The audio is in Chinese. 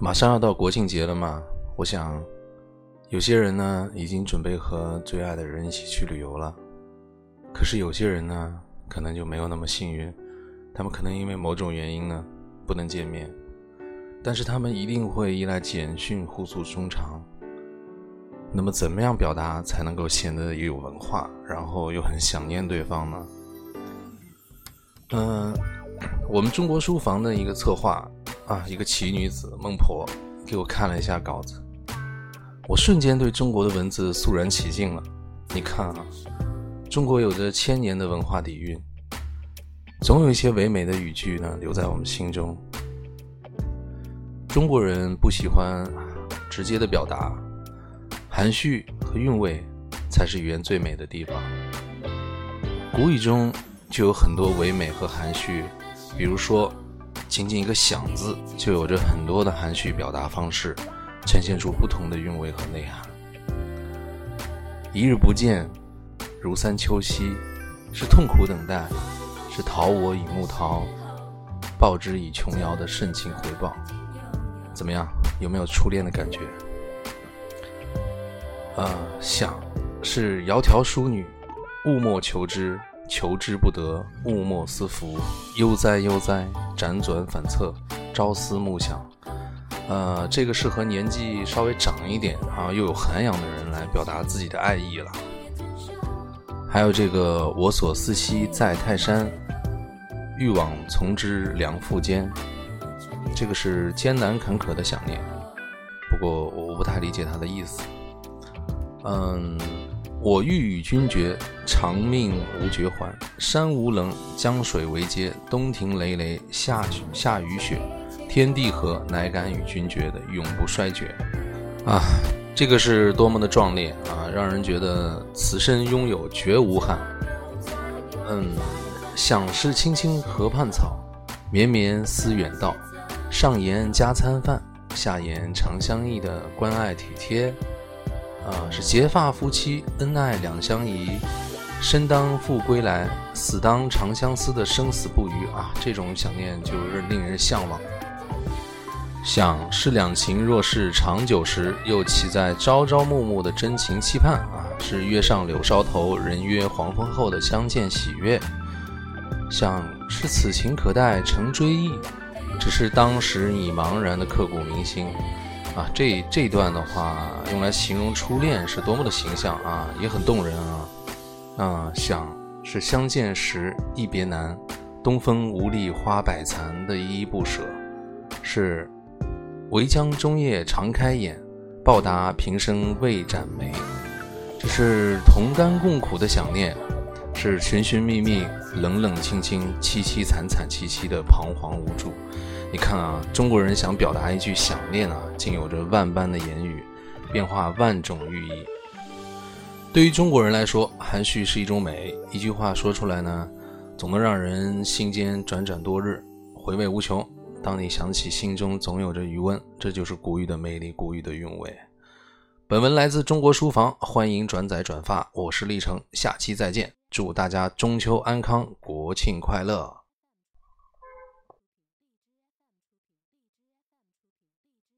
马上要到国庆节了嘛，我想，有些人呢已经准备和最爱的人一起去旅游了，可是有些人呢可能就没有那么幸运，他们可能因为某种原因呢不能见面，但是他们一定会依赖简讯互诉衷肠。那么，怎么样表达才能够显得有文化，然后又很想念对方呢？嗯，我们中国书房的一个策划。啊，一个奇女子孟婆给我看了一下稿子，我瞬间对中国的文字肃然起敬了。你看啊，中国有着千年的文化底蕴，总有一些唯美的语句呢留在我们心中。中国人不喜欢直接的表达，含蓄和韵味才是语言最美的地方。古语中就有很多唯美和含蓄，比如说。仅仅一个“想”字，就有着很多的含蓄表达方式，呈现出不同的韵味和内涵。一日不见，如三秋兮，是痛苦等待，是桃我以木桃，报之以琼瑶的盛情回报。怎么样？有没有初恋的感觉？呃，想是窈窕淑女，勿莫求之。求之不得，勿莫思服。悠哉悠哉，辗转反侧，朝思暮想。呃，这个适合年纪稍微长一点啊，又有涵养的人来表达自己的爱意了。还有这个，我所思兮在泰山，欲往从之梁父间。这个是艰难坎坷的想念，不过我不太理解他的意思。嗯。我欲与君绝，长命无绝还。山无棱，江水为竭，冬停雷雷，夏夏雨雪，天地合，乃敢与君绝的永不衰绝。啊，这个是多么的壮烈啊！让人觉得此生拥有绝无憾。嗯，想是青青河畔草，绵绵思远道。上言加餐饭，下言长相忆的关爱体贴。啊，是结发夫妻恩爱两相宜，生当复归来，死当长相思的生死不渝啊！这种想念就是令人向往。想是两情若是长久时，又岂在朝朝暮暮的真情期盼啊？是月上柳梢头，人约黄昏后的相见喜悦。想是此情可待成追忆，只是当时已茫然的刻骨铭心。啊，这这段的话用来形容初恋是多么的形象啊，也很动人啊。啊，想是相见时亦别难，东风无力花百残的依依不舍，是唯将终夜长开眼，报答平生未展眉。这是同甘共苦的想念，是寻寻觅觅、冷冷清清、凄凄惨惨戚戚的彷徨无助。你看啊，中国人想表达一句想念啊，竟有着万般的言语，变化万种寓意。对于中国人来说，含蓄是一种美，一句话说出来呢，总能让人心间辗转多日，回味无穷。当你想起，心中总有着余温，这就是古语的魅力，古语的韵味。本文来自中国书房，欢迎转载转发。我是历程，下期再见，祝大家中秋安康，国庆快乐。